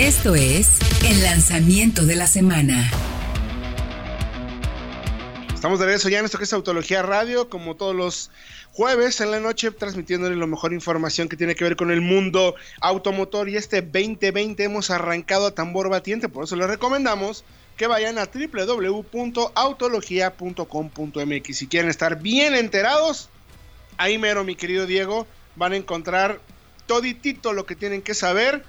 Esto es el lanzamiento de la semana. Estamos de regreso ya en esto que es Autología Radio, como todos los jueves en la noche, transmitiéndole la mejor información que tiene que ver con el mundo automotor. Y este 2020 hemos arrancado a tambor batiente, por eso les recomendamos que vayan a www.autologia.com.mx. Si quieren estar bien enterados, ahí mero, mi querido Diego, van a encontrar toditito lo que tienen que saber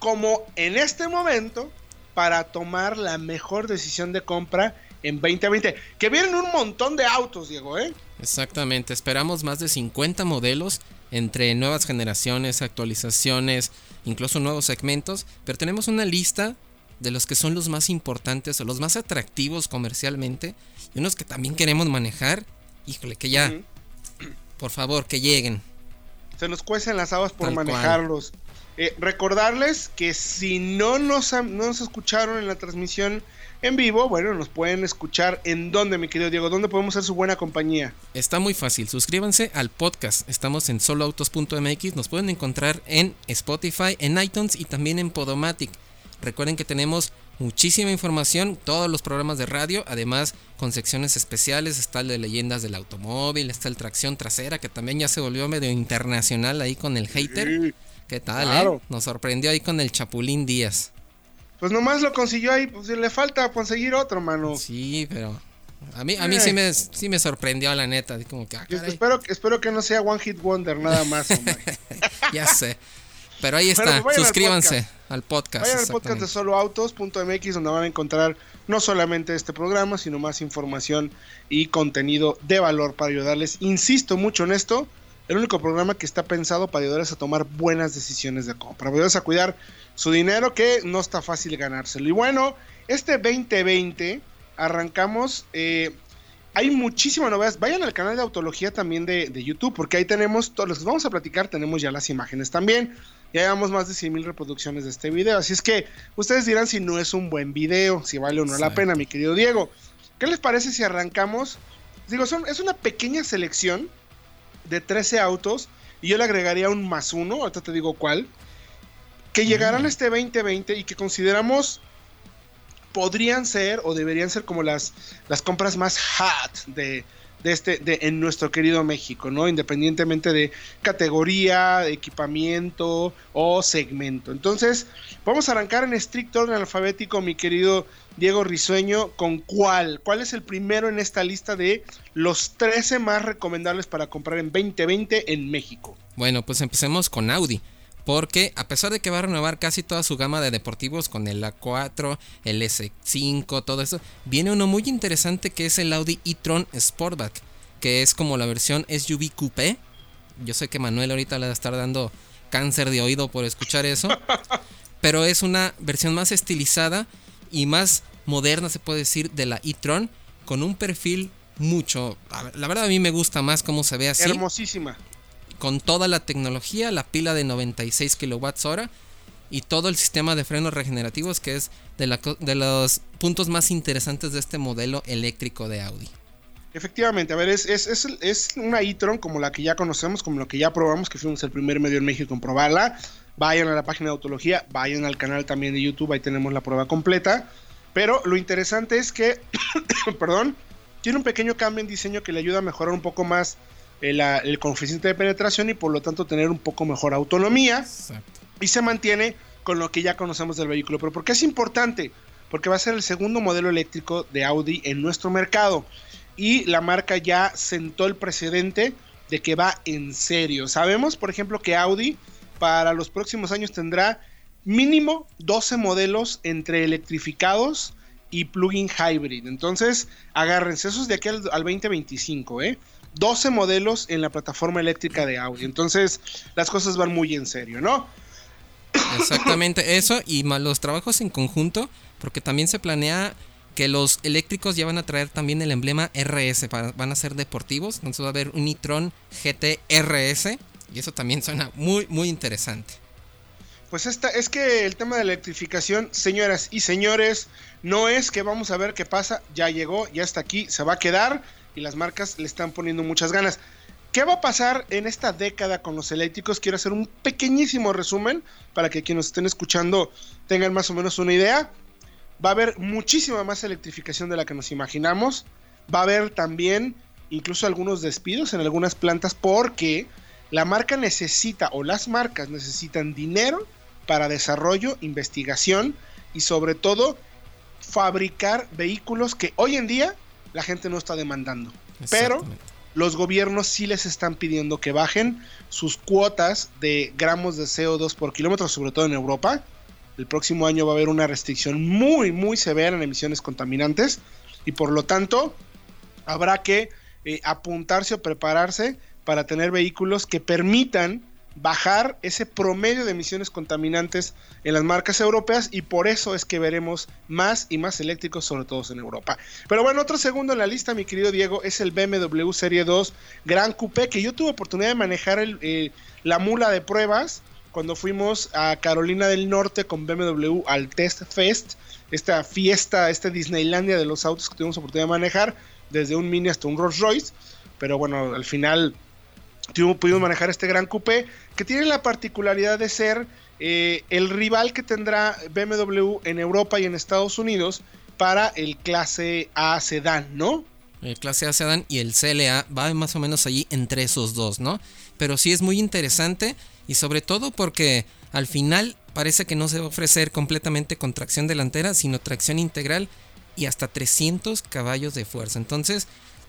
como en este momento para tomar la mejor decisión de compra en 2020. Que vienen un montón de autos, Diego, ¿eh? Exactamente, esperamos más de 50 modelos entre nuevas generaciones, actualizaciones, incluso nuevos segmentos, pero tenemos una lista de los que son los más importantes o los más atractivos comercialmente y unos que también queremos manejar. Híjole, que ya, por favor, que lleguen. Se nos cuecen las habas por manejarlos. Eh, recordarles que si no nos, no nos escucharon en la transmisión en vivo, bueno, nos pueden escuchar en dónde, mi querido Diego, dónde podemos ser su buena compañía. Está muy fácil, suscríbanse al podcast. Estamos en soloautos.mx, nos pueden encontrar en Spotify, en iTunes y también en Podomatic. Recuerden que tenemos muchísima información, todos los programas de radio, además con secciones especiales, está el de leyendas del automóvil, está el tracción trasera, que también ya se volvió medio internacional ahí con el hater. ¿Qué tal, eh? Nos sorprendió ahí con el Chapulín Díaz. Pues nomás lo consiguió ahí, pues le falta conseguir otro, mano. Sí, pero a mí, a mí sí, me, sí me sorprendió la neta. Como que, ah, espero, espero que no sea One Hit Wonder nada más. ya sé. Pero ahí está, suscríbanse al podcast. Vayan al podcast de soloautos.mx donde van a encontrar no solamente este programa, sino más información y contenido de valor para ayudarles. Insisto mucho en esto, el único programa que está pensado para ayudarles a tomar buenas decisiones de compra, para ayudarles a cuidar su dinero que no está fácil ganárselo. Y bueno, este 2020 arrancamos, eh, hay muchísimas novedades, vayan al canal de Autología también de, YouTube, porque ahí tenemos, todos los que vamos a platicar, tenemos ya las imágenes también. Ya llevamos más de 100 mil reproducciones de este video, así es que ustedes dirán si no es un buen video, si vale o no la pena, mi querido Diego. ¿Qué les parece si arrancamos? Digo, son, es una pequeña selección de 13 autos y yo le agregaría un más uno, ahorita te digo cuál, que llegarán mm. este 2020 y que consideramos podrían ser o deberían ser como las, las compras más hot de, de este, de, en nuestro querido México, ¿no? Independientemente de categoría, equipamiento o segmento. Entonces, vamos a arrancar en estricto orden alfabético, mi querido Diego Risueño, ¿con cuál? ¿Cuál es el primero en esta lista de los 13 más recomendables para comprar en 2020 en México? Bueno, pues empecemos con Audi. Porque a pesar de que va a renovar casi toda su gama de deportivos con el A4, el S5, todo eso, viene uno muy interesante que es el Audi e-tron Sportback, que es como la versión SUV Coupé. Yo sé que Manuel ahorita le va a estar dando cáncer de oído por escuchar eso, pero es una versión más estilizada y más moderna, se puede decir, de la e-tron, con un perfil mucho. La verdad, a mí me gusta más cómo se ve así. Hermosísima. Con toda la tecnología, la pila de 96 kWh y todo el sistema de frenos regenerativos, que es de, los puntos más interesantes de este modelo eléctrico de Audi. Efectivamente, a ver, es, es, es, una e-tron como la que ya conocemos, como la que ya probamos, que fuimos el primer medio en México en probarla. Vayan a la página de Autología, vayan al canal también de YouTube, ahí tenemos la prueba completa. Pero lo interesante es que, perdón, tiene un pequeño cambio en diseño que le ayuda a mejorar un poco más el, el coeficiente de penetración y por lo tanto tener un poco mejor autonomía. Y se mantiene con lo que ya conocemos del vehículo. Pero ¿por qué es importante? Porque va a ser el segundo modelo eléctrico de Audi en nuestro mercado. Y la marca ya sentó el precedente de que va en serio. Sabemos, por ejemplo, que Audi para los próximos años tendrá mínimo 12 modelos entre electrificados y plug-in hybrid. Entonces, agárrense, esos de aquí al, 2025, ¿eh? 12 modelos en la plataforma eléctrica de Audi. Entonces, las cosas van muy en serio, ¿no? Exactamente eso y los trabajos en conjunto, porque también se planea que los eléctricos ya van a traer también el emblema RS, van a ser deportivos, entonces va a haber un e-tron GT RS y eso también suena muy, muy interesante. Pues esta, es que el tema de la electrificación, señoras y señores, no es que vamos a ver qué pasa, ya llegó, ya está aquí, se va a quedar y las marcas le están poniendo muchas ganas. ¿Qué va a pasar en esta década con los eléctricos? Quiero hacer un pequeñísimo resumen para que quienes nos estén escuchando tengan más o menos una idea. Va a haber muchísima más electrificación de la que nos imaginamos. Va a haber también incluso algunos despidos en algunas plantas porque la marca necesita o las marcas necesitan dinero para desarrollo, investigación y sobre todo fabricar vehículos que hoy en día la gente no está demandando. Pero los gobiernos sí les están pidiendo que bajen sus cuotas de gramos de CO2 por kilómetro, sobre todo en Europa. El próximo año va a haber una restricción muy, muy severa en emisiones contaminantes y por lo tanto habrá que eh, apuntarse o prepararse para tener vehículos que permitan bajar ese promedio de emisiones contaminantes en las marcas europeas y por eso es que veremos más y más eléctricos, sobre todo en Europa. Pero bueno, otro segundo en la lista, mi querido Diego, es el BMW Serie 2 Gran Coupé, que yo tuve oportunidad de manejar eh, la mula de pruebas cuando fuimos a Carolina del Norte con BMW al Test Fest, esta fiesta, esta Disneylandia de los autos que tuvimos oportunidad de manejar, desde un Mini hasta un Rolls Royce, pero bueno, al final pudimos manejar este gran coupé que tiene la particularidad de ser eh, el rival que tendrá BMW en Europa y en Estados Unidos para el clase A sedán, ¿no? El clase A sedán y el CLA va más o menos allí entre esos dos, ¿no? Pero sí es muy interesante y sobre todo porque al final parece que no se va a ofrecer completamente con tracción delantera, sino tracción integral y hasta 300 caballos de fuerza. Entonces,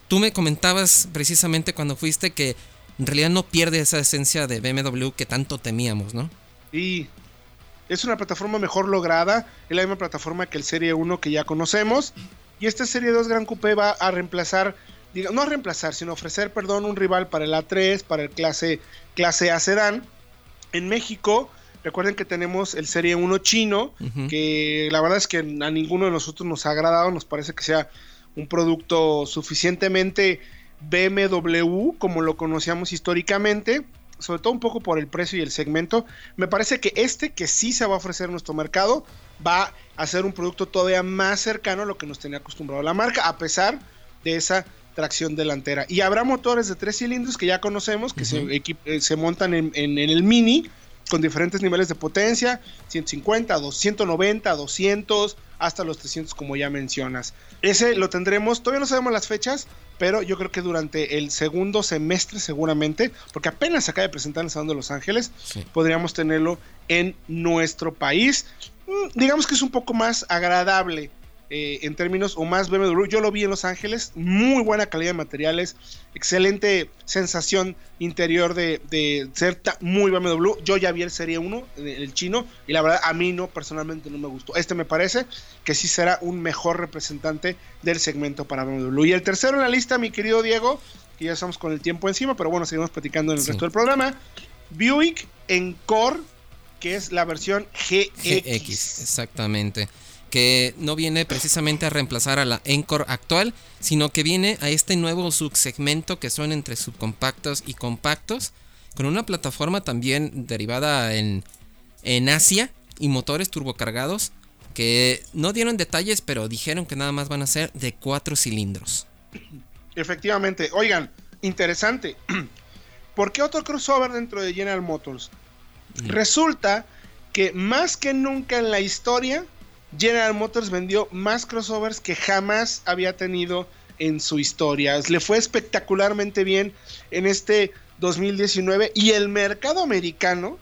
tú me comentabas precisamente cuando fuiste que en realidad no pierde esa esencia de BMW que tanto temíamos, ¿no? Y es una plataforma mejor lograda, es la misma plataforma que el Serie 1 que ya conocemos. Y este Serie 2 Gran Coupé va a reemplazar, diga, no a reemplazar, sino ofrecer, perdón, un rival para el A3, para el clase, clase A Sedán. En México, recuerden que tenemos el Serie 1 chino, que la verdad es que a ninguno de nosotros nos ha agradado, nos parece que sea un producto suficientemente BMW, como lo conocíamos históricamente, sobre todo un poco por el precio y el segmento. Me parece que este, que sí se va a ofrecer en nuestro mercado, va a ser un producto todavía más cercano a lo que nos tenía acostumbrado la marca, a pesar de esa tracción delantera. Y habrá motores de tres cilindros que ya conocemos, que se, eh, se, montan en, en, el Mini, con diferentes niveles de potencia, 150, 290, 200, hasta los 300 como ya mencionas. Ese lo tendremos, todavía no sabemos las fechas, pero yo creo que durante el segundo semestre seguramente, porque apenas se acaba de presentar en el Salón de Los Ángeles, podríamos tenerlo en nuestro país. Mm, digamos que es un poco más agradable eh, en términos o más BMW. Yo lo vi en Los Ángeles, muy buena calidad de materiales, excelente sensación interior de, ser muy BMW. Yo ya vi el Serie 1, el chino, y la verdad a mí no, personalmente no me gustó. Este me parece que sí será un mejor representante del segmento para BMW. Y el tercero en la lista, mi querido Diego, que ya estamos con el tiempo encima, pero bueno, seguimos platicando en el resto del programa. Buick Encore, que es la versión GX. GX, exactamente que no viene precisamente a reemplazar a la Encore actual, sino que viene a este nuevo subsegmento que son entre subcompactos y compactos, con una plataforma también derivada en, en Asia y motores turbocargados que no dieron detalles, pero dijeron que nada más van a ser de cuatro cilindros. Efectivamente, oigan, interesante. ¿Por qué otro crossover dentro de General Motors? Mm. Resulta que más que nunca en la historia General Motors vendió más crossovers que jamás había tenido en su historia. Le fue espectacularmente bien en este 2019 y el mercado americano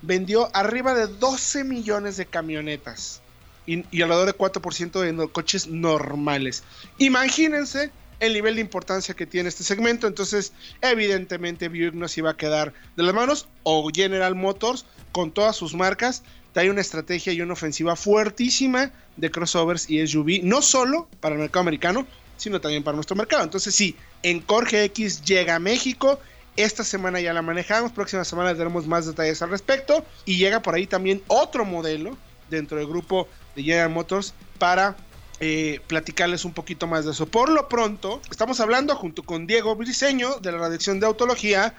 vendió arriba de 12 millones de camionetas y, alrededor de 4% de coches normales. Imagínense el nivel de importancia que tiene este segmento. Entonces, evidentemente, Buick no se iba a quedar de las manos o General Motors con todas sus marcas hay una estrategia y una ofensiva fuertísima de crossovers y SUV, no solo para el mercado americano, sino también para nuestro mercado. Entonces sí, Encore GX llega a México, esta semana ya la manejamos, próxima semana tenemos más detalles al respecto y llega por ahí también otro modelo dentro del grupo de General Motors para eh, platicarles un poquito más de eso. Por lo pronto, estamos hablando junto con Diego Briseño de la redacción de Autología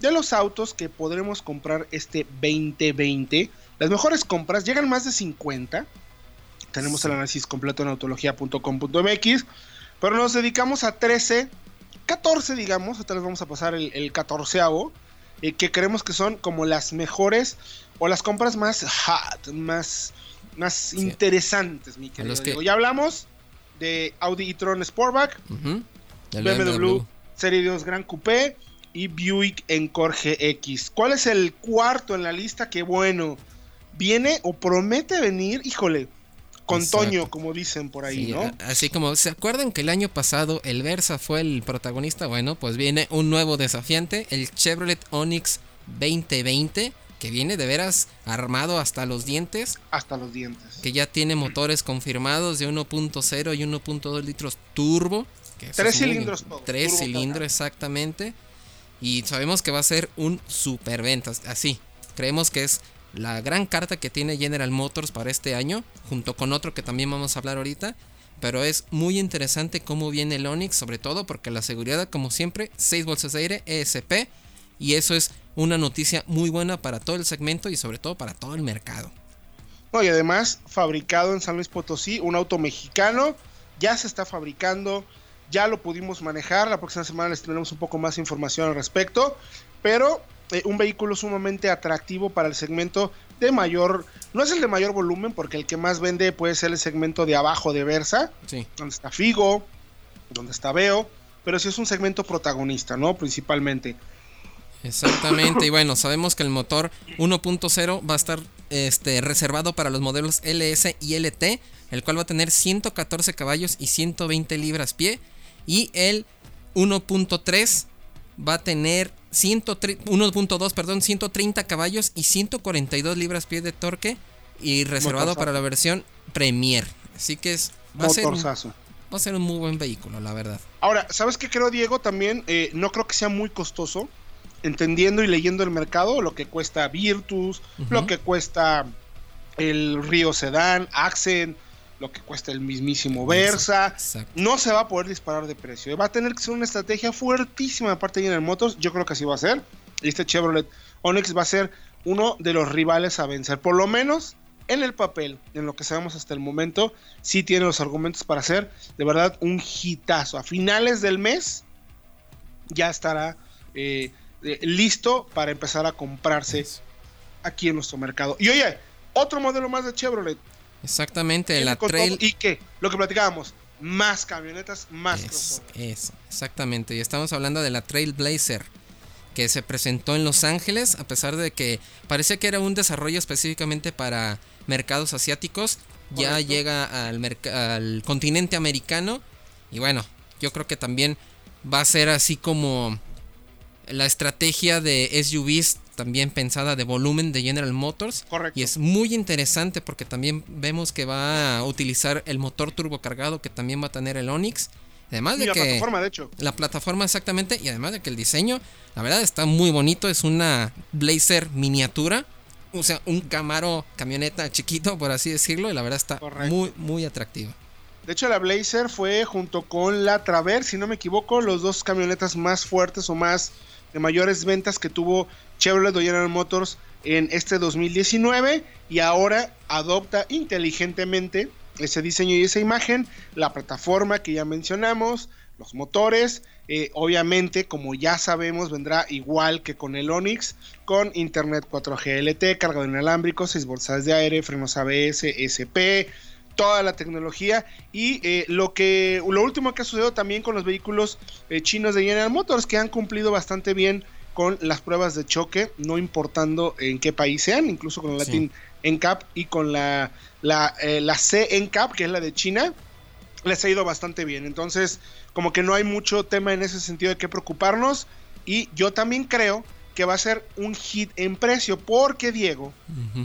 de los autos que podremos comprar este 2020 las mejores compras llegan más de 50. Tenemos el análisis completo en autología.com.mx. Pero nos dedicamos a 13 14, digamos, otra vez vamos a pasar el, el 14 eh, que creemos que son como las mejores o las compras más hot, más, más interesantes, mi querido. Ya hablamos de Audi e-tron Sportback, BMW, Serie 2 Gran Coupé y Buick Encore GX. ¿Cuál es el cuarto en la lista? Que bueno, viene o promete venir, híjole, con Toño, como dicen por ahí, ¿no? Así como, ¿se acuerdan que el año pasado el Versa fue el protagonista? Bueno, pues viene un nuevo desafiante, el Chevrolet Onix 2020, que viene de veras armado hasta los dientes. Hasta los dientes. Que ya tiene motores confirmados de 1.0 y 1.2 litros turbo. tres cilindros Tres cilindros, exactamente. Y sabemos que va a ser un superventa, así. Creemos que es la gran carta que tiene General Motors para este año, junto con otro que también vamos a hablar ahorita. Pero es muy interesante cómo viene el Onix, sobre todo porque la seguridad, como siempre, 6 bolsas de aire, ESP. Y eso es una noticia muy buena para todo el segmento y sobre todo para todo el mercado. No, y además, fabricado en San Luis Potosí, un auto mexicano, ya se está fabricando, ya lo pudimos manejar. La próxima semana les tendremos un poco más información al respecto. Pero eh, un vehículo sumamente atractivo para el segmento de mayor, no es el de mayor volumen, porque el que más vende puede ser el segmento de abajo de Versa, donde está Figo, donde está Veo, pero sí es un segmento protagonista, ¿no? Principalmente. Exactamente, y bueno, sabemos que el motor 1.0 va a estar este, reservado para los modelos LS y LT, el cual va a tener 114 caballos y 120 libras pie, y el 1.3 va a tener 1.2, perdón, 130 caballos y 142 libras pie de torque y reservado para la versión Premier. Así que es va a, ser un, va a ser un muy buen vehículo, la verdad. Ahora, ¿sabes qué creo, Diego? También eh, no creo que sea muy costoso, entendiendo y leyendo el mercado, lo que cuesta Virtus, lo que cuesta el Río Sedan, Accent, lo que cuesta el mismísimo Versa. No se va a poder disparar de precio. Va a tener que ser una estrategia fuertísima de parte de General Motors. Yo creo que así va a ser. Y este Chevrolet Onix va a ser uno de los rivales a vencer. Por lo menos en el papel, en lo que sabemos hasta el momento, sí tiene los argumentos para hacer de verdad un hitazo. A finales del mes ya estará eh, eh, listo para empezar a comprarse aquí en nuestro mercado. Y oye, otro modelo más de Chevrolet. Exactamente, la Trail. ¿Y qué? Lo que platicábamos, más camionetas, más Eso, exactamente. Y estamos hablando de la Trailblazer, que se presentó en Los Ángeles, a pesar de que parece que era un desarrollo específicamente para mercados asiáticos. Ya llega al, al continente americano. Y bueno, yo creo que también va a ser así como la estrategia de SUVs también pensada de volumen de General Motors. Correcto. Y es muy interesante porque también vemos que va a utilizar el motor turbocargado que también va a tener el Onix. Además de la que plataforma, de hecho. La plataforma exactamente y además de que el diseño, la verdad está muy bonito, es una Blazer miniatura, o sea, un Camaro camioneta chiquito por así decirlo, y la verdad está muy muy atractiva. De hecho, la Blazer fue junto con la Traverse, si no me equivoco, los dos camionetas más fuertes o más de mayores ventas que tuvo Chevrolet General Motors en este 2019 y ahora adopta inteligentemente ese diseño y esa imagen, la plataforma que ya mencionamos, los motores, eh, obviamente como ya sabemos vendrá igual que con el Onix, con Internet 4G LT, cargador inalámbrico, 6 bolsas de aire, frenos ABS, SP, toda la tecnología y eh, lo que lo último que ha sucedido también con los vehículos eh, chinos de General Motors que han cumplido bastante bien con las pruebas de choque no importando en qué país sean incluso con el Latin NCAP y con la la, eh, la C NCAP que es la de China les ha ido bastante bien. Entonces como que no hay mucho tema en ese sentido de qué preocuparnos. Y yo también creo que va a ser un hit en precio, porque Diego,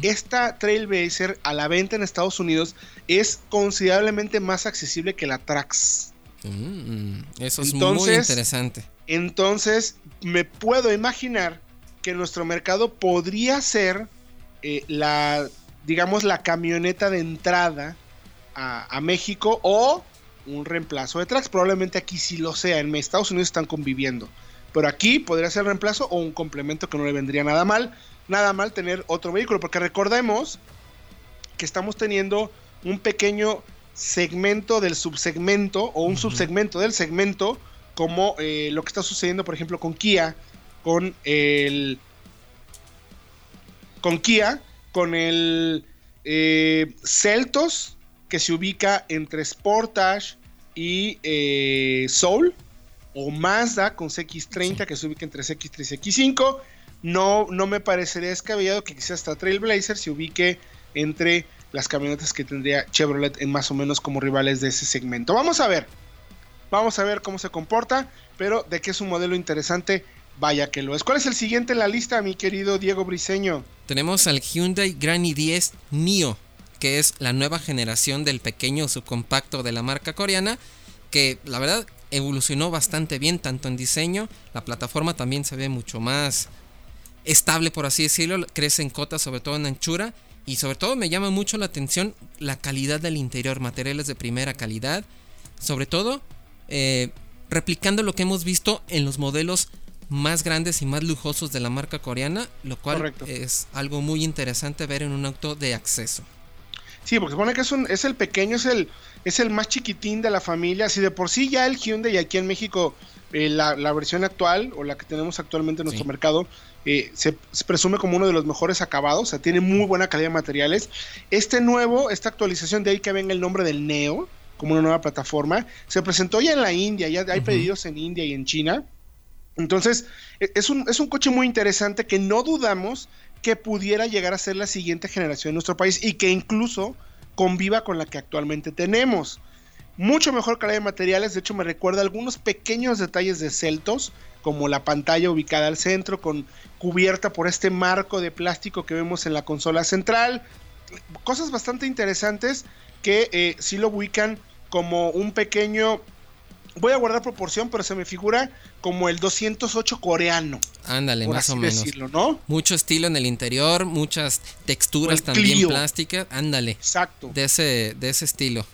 esta Trailblazer a la venta en Estados Unidos es considerablemente más accesible que la Trax. Mm, eso es muy interesante. Entonces, me puedo imaginar que nuestro mercado podría ser eh, la, digamos, la camioneta de entrada a, a México o un reemplazo de Trax. Probablemente aquí sí lo sea. En Estados Unidos están conviviendo. Pero aquí podría ser reemplazo o un complemento que no le vendría nada mal. Nada mal tener otro vehículo, porque recordemos que estamos teniendo un pequeño segmento del subsegmento o un subsegmento del segmento como eh, lo que está sucediendo, por ejemplo, con Kia, con el. Con Kia, con el eh, Celtos, que se ubica entre Sportage y eh, Soul, o Mazda con CX30, que se ubica entre CX3 y CX5. No, no me parecería descabellado que quizás hasta Trailblazer se ubique entre las camionetas que tendría Chevrolet en más o menos como rivales de ese segmento. Vamos a ver, vamos a ver cómo se comporta, pero de que es un modelo interesante, vaya que lo es. ¿Cuál es el siguiente en la lista, mi querido Diego Briseño? Tenemos al Hyundai Grand i10 Nio, que es la nueva generación del pequeño subcompacto de la marca coreana, que la verdad evolucionó bastante bien tanto en diseño, la plataforma también se ve mucho más estable por así decirlo, crece en cotas sobre todo en anchura y sobre todo me llama mucho la atención la calidad del interior, materiales de primera calidad, sobre todo eh, replicando lo que hemos visto en los modelos más grandes y más lujosos de la marca coreana, lo cual es algo muy interesante ver en un auto de acceso. Sí, porque supone que es, un, es el pequeño, es el, es el más chiquitín de la familia. Si de por sí ya el Hyundai aquí en México, eh, la, versión actual o la que tenemos actualmente en nuestro mercado, eh, se, presume como uno de los mejores acabados, o sea, tiene muy buena calidad de materiales. Este nuevo, esta actualización de ahí que venga el nombre del Neo, como una nueva plataforma, se presentó ya en la India, ya hay pedidos en India y en China. Entonces, e, es un, es un coche muy interesante que no dudamos que pudiera llegar a ser la siguiente generación en nuestro país y que incluso conviva con la que actualmente tenemos. Mucho mejor calidad de materiales, de hecho me recuerda algunos pequeños detalles de Celtos, como la pantalla ubicada al centro, con cubierta por este marco de plástico que vemos en la consola central. Cosas bastante interesantes que eh, sí lo ubican como un pequeño voy a guardar proporción, pero se me figura como el 208 coreano. Ándale, más o menos. ¿no? Mucho estilo en el interior, muchas texturas también plásticas. Ándale. Exacto. De ese, de ese estilo.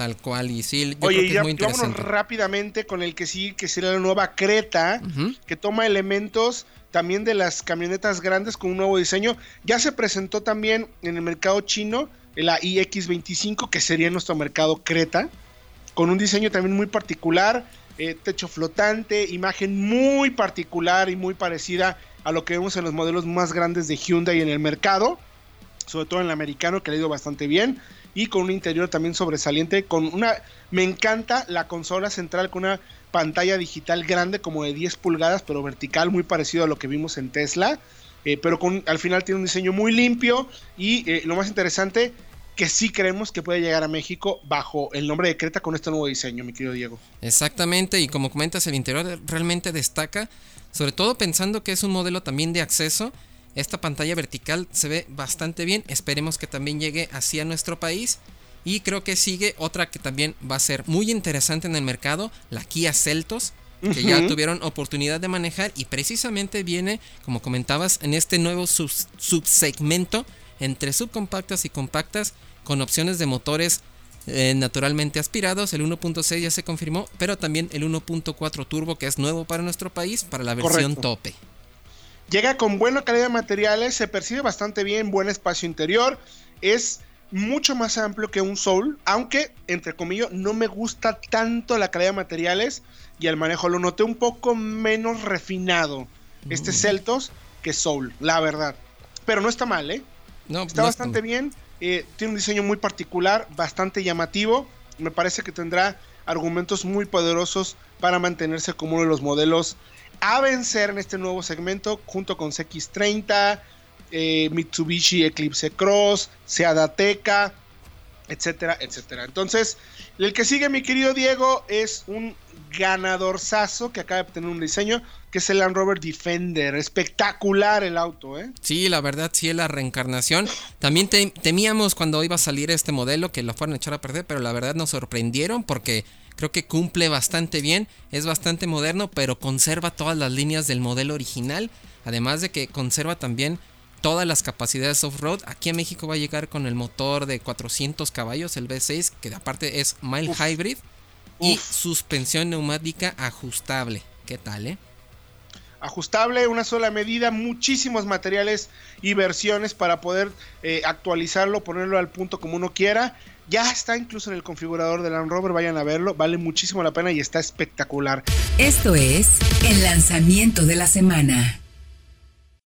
Tal cual, y sí, yo Oye, creo que es muy rápidamente con el que sí, que será la nueva Creta, que toma elementos también de las camionetas grandes con un nuevo diseño. Ya se presentó también en el mercado chino la iX25, que sería nuestro mercado Creta con un diseño también muy particular, eh, techo flotante, imagen muy particular y muy parecida a lo que vemos en los modelos más grandes de Hyundai en el mercado, sobre todo en el americano que le ha ido bastante bien y con un interior también sobresaliente con una me encanta la consola central con una pantalla digital grande como de 10 pulgadas pero vertical muy parecido a lo que vimos en Tesla eh, pero con al final tiene un diseño muy limpio y eh, lo más interesante que sí creemos que puede llegar a México bajo el nombre de Creta con este nuevo diseño, mi querido Diego. Exactamente, y como comentas, el interior realmente destaca, sobre todo pensando que es un modelo también de acceso. Esta pantalla vertical se ve bastante bien, esperemos que también llegue así a nuestro país. Y creo que sigue otra que también va a ser muy interesante en el mercado, la Kia Celtos, que ya tuvieron oportunidad de manejar y precisamente viene, como comentabas, en este nuevo subsegmento entre subcompactas y compactas con opciones de motores eh, naturalmente aspirados. El 1.6 ya se confirmó, pero también el 1.4 turbo que es nuevo para nuestro país para la versión tope. Llega con buena calidad de materiales, se percibe bastante bien, buen espacio interior, es mucho más amplio que un Soul, aunque entre comillas no me gusta tanto la calidad de materiales y el manejo lo noté un poco menos refinado este mm. Celtos que Soul, la verdad. Pero no está mal, ¿eh? No, está bastante bien. Eh, tiene un diseño muy particular, bastante llamativo. Me parece que tendrá argumentos muy poderosos para mantenerse como uno de los modelos a vencer en este nuevo segmento, junto con CX30, eh, Mitsubishi Eclipse Cross, Seat Ateca, etcétera, etcétera. Entonces, el que sigue, mi querido Diego, es un ganadorzazo que acaba de tener un diseño, que es el Land Rover Defender. Espectacular el auto, ¿eh? Sí, la verdad, sí la reencarnación. También temíamos cuando iba a salir este modelo que lo fueran a echar a perder, pero la verdad nos sorprendieron porque creo que cumple bastante bien, es bastante moderno, pero conserva todas las líneas del modelo original. Además de que conserva también todas las capacidades off-road. Aquí en México va a llegar con el motor de 400 caballos, el V6, que aparte es mild hybrid y suspensión neumática ajustable. ¿Qué tal, eh? Ajustable, una sola medida, muchísimos materiales y versiones para poder eh, actualizarlo, ponerlo al punto como uno quiera. Ya está incluso en el configurador del Land Rover, vayan a verlo, vale muchísimo la pena y está espectacular. Esto es el lanzamiento de la semana.